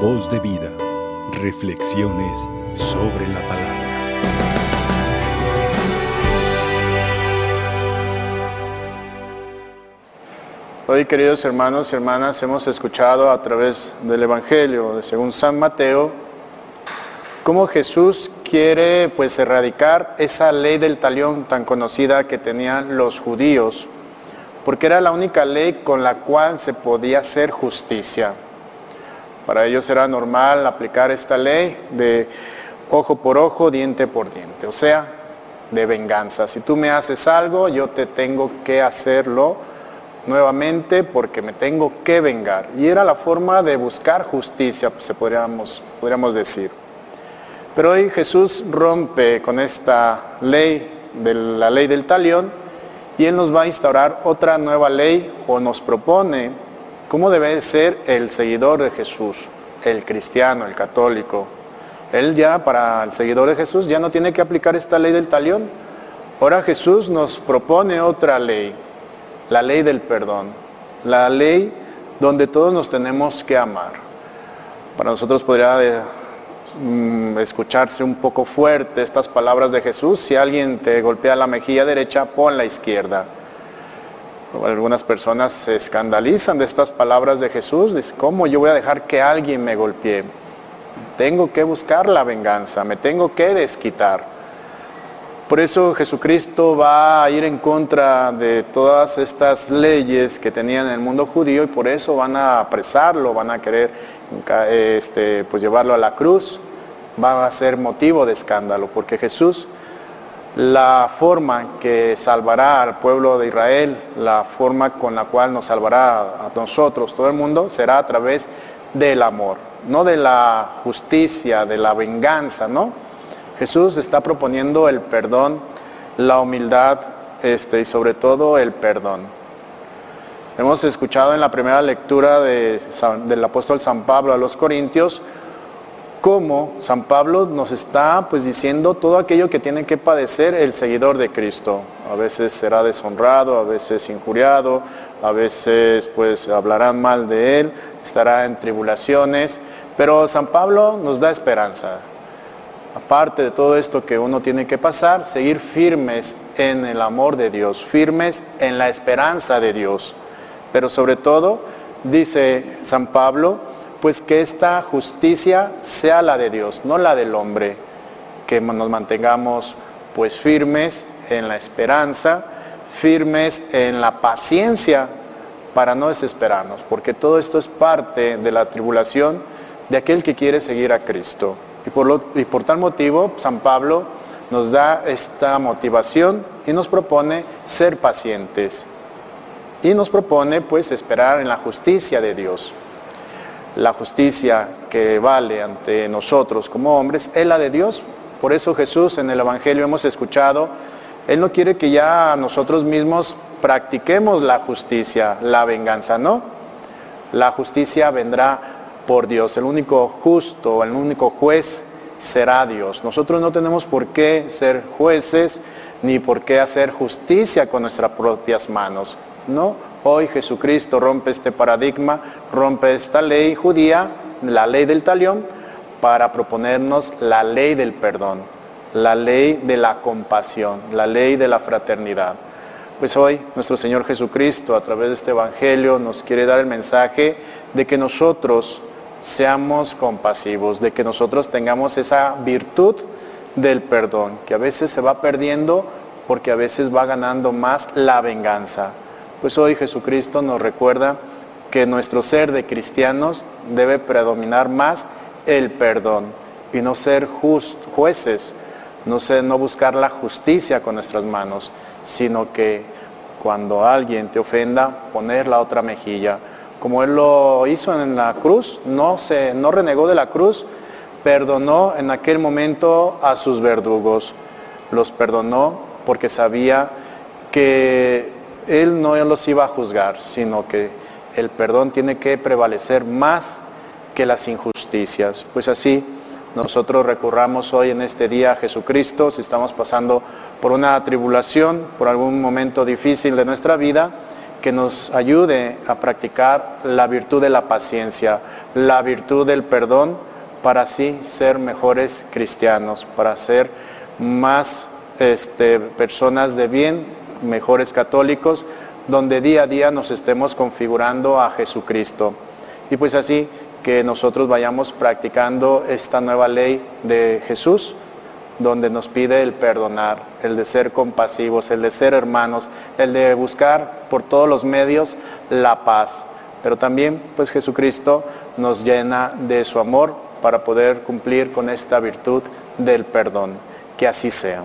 Voz de vida. Reflexiones sobre la palabra. Hoy, queridos hermanos y hermanas, hemos escuchado a través del Evangelio de según San Mateo cómo Jesús quiere pues erradicar esa ley del talión tan conocida que tenían los judíos, porque era la única ley con la cual se podía hacer justicia. Para ellos era normal aplicar esta ley de ojo por ojo, diente por diente, o sea, de venganza. Si tú me haces algo, yo te tengo que hacerlo nuevamente porque me tengo que vengar. Y era la forma de buscar justicia, pues, se podríamos, podríamos decir. Pero hoy Jesús rompe con esta ley, de la ley del talión, y Él nos va a instaurar otra nueva ley o nos propone ¿Cómo debe ser el seguidor de Jesús, el cristiano, el católico? Él ya, para el seguidor de Jesús, ya no tiene que aplicar esta ley del talión. Ahora Jesús nos propone otra ley, la ley del perdón, la ley donde todos nos tenemos que amar. Para nosotros podría eh, mm, escucharse un poco fuerte estas palabras de Jesús. Si alguien te golpea la mejilla derecha, pon la izquierda. Algunas personas se escandalizan de estas palabras de Jesús. Dicen, ¿cómo yo voy a dejar que alguien me golpee? Tengo que buscar la venganza, me tengo que desquitar. Por eso Jesucristo va a ir en contra de todas estas leyes que tenían en el mundo judío y por eso van a apresarlo, van a querer este, pues llevarlo a la cruz. Va a ser motivo de escándalo porque Jesús la forma que salvará al pueblo de Israel, la forma con la cual nos salvará a nosotros, todo el mundo, será a través del amor, no de la justicia, de la venganza, ¿no? Jesús está proponiendo el perdón, la humildad este, y sobre todo el perdón. Hemos escuchado en la primera lectura del apóstol San Pablo a los Corintios, cómo San Pablo nos está pues diciendo todo aquello que tiene que padecer el seguidor de Cristo. A veces será deshonrado, a veces injuriado, a veces pues hablarán mal de él, estará en tribulaciones, pero San Pablo nos da esperanza. Aparte de todo esto que uno tiene que pasar, seguir firmes en el amor de Dios, firmes en la esperanza de Dios. Pero sobre todo, dice San Pablo, pues que esta justicia sea la de Dios, no la del hombre, que nos mantengamos pues firmes en la esperanza, firmes en la paciencia para no desesperarnos, porque todo esto es parte de la tribulación de aquel que quiere seguir a Cristo. Y por, tal motivo, San Pablo nos da esta motivación y nos propone ser pacientes. Y nos propone pues esperar en la justicia de Dios la justicia que vale ante nosotros como hombres es la de Dios. Por eso Jesús en el Evangelio hemos escuchado, Él no quiere que ya nosotros mismos practiquemos la justicia, la venganza, no. La justicia vendrá por Dios. El único justo, el único juez será Dios. Nosotros no tenemos por qué ser jueces ni por qué hacer justicia con nuestras propias manos. No, Hoy Jesucristo rompe este paradigma, rompe esta ley judía, la ley del talión, para proponernos la ley del perdón, la ley de la compasión, la ley de la fraternidad. Pues hoy nuestro Señor Jesucristo a través de este Evangelio nos quiere dar el mensaje de que nosotros seamos compasivos, de que nosotros tengamos esa virtud del perdón, que a veces se va perdiendo porque a veces va ganando más la venganza. Pues hoy Jesucristo nos recuerda que nuestro ser de cristianos debe predominar más el perdón y no ser jueces, no, no buscar la justicia con nuestras manos, sino que cuando alguien te ofenda, poner la otra mejilla. Como Él lo hizo en la cruz, no, se, no renegó de la cruz, perdonó en aquel momento a sus verdugos. Los perdonó porque sabía que él no los iba a juzgar, sino que el perdón tiene que prevalecer más que las injusticias. Pues así nosotros recurramos hoy en este día a Jesucristo, si estamos pasando por una tribulación, por algún momento difícil de nuestra vida, que nos ayude a practicar la virtud de la paciencia, la virtud del perdón, para así ser mejores cristianos, para ser más este, personas de bien, mejores católicos, donde día a día nos estemos configurando a Jesucristo. Y pues así que nosotros vayamos practicando esta nueva ley de Jesús, donde nos pide el perdonar, el de ser compasivos, el de ser hermanos, el de buscar por todos los medios la paz. Pero también pues Jesucristo nos llena de su amor para poder cumplir con esta virtud del perdón. Que así sea.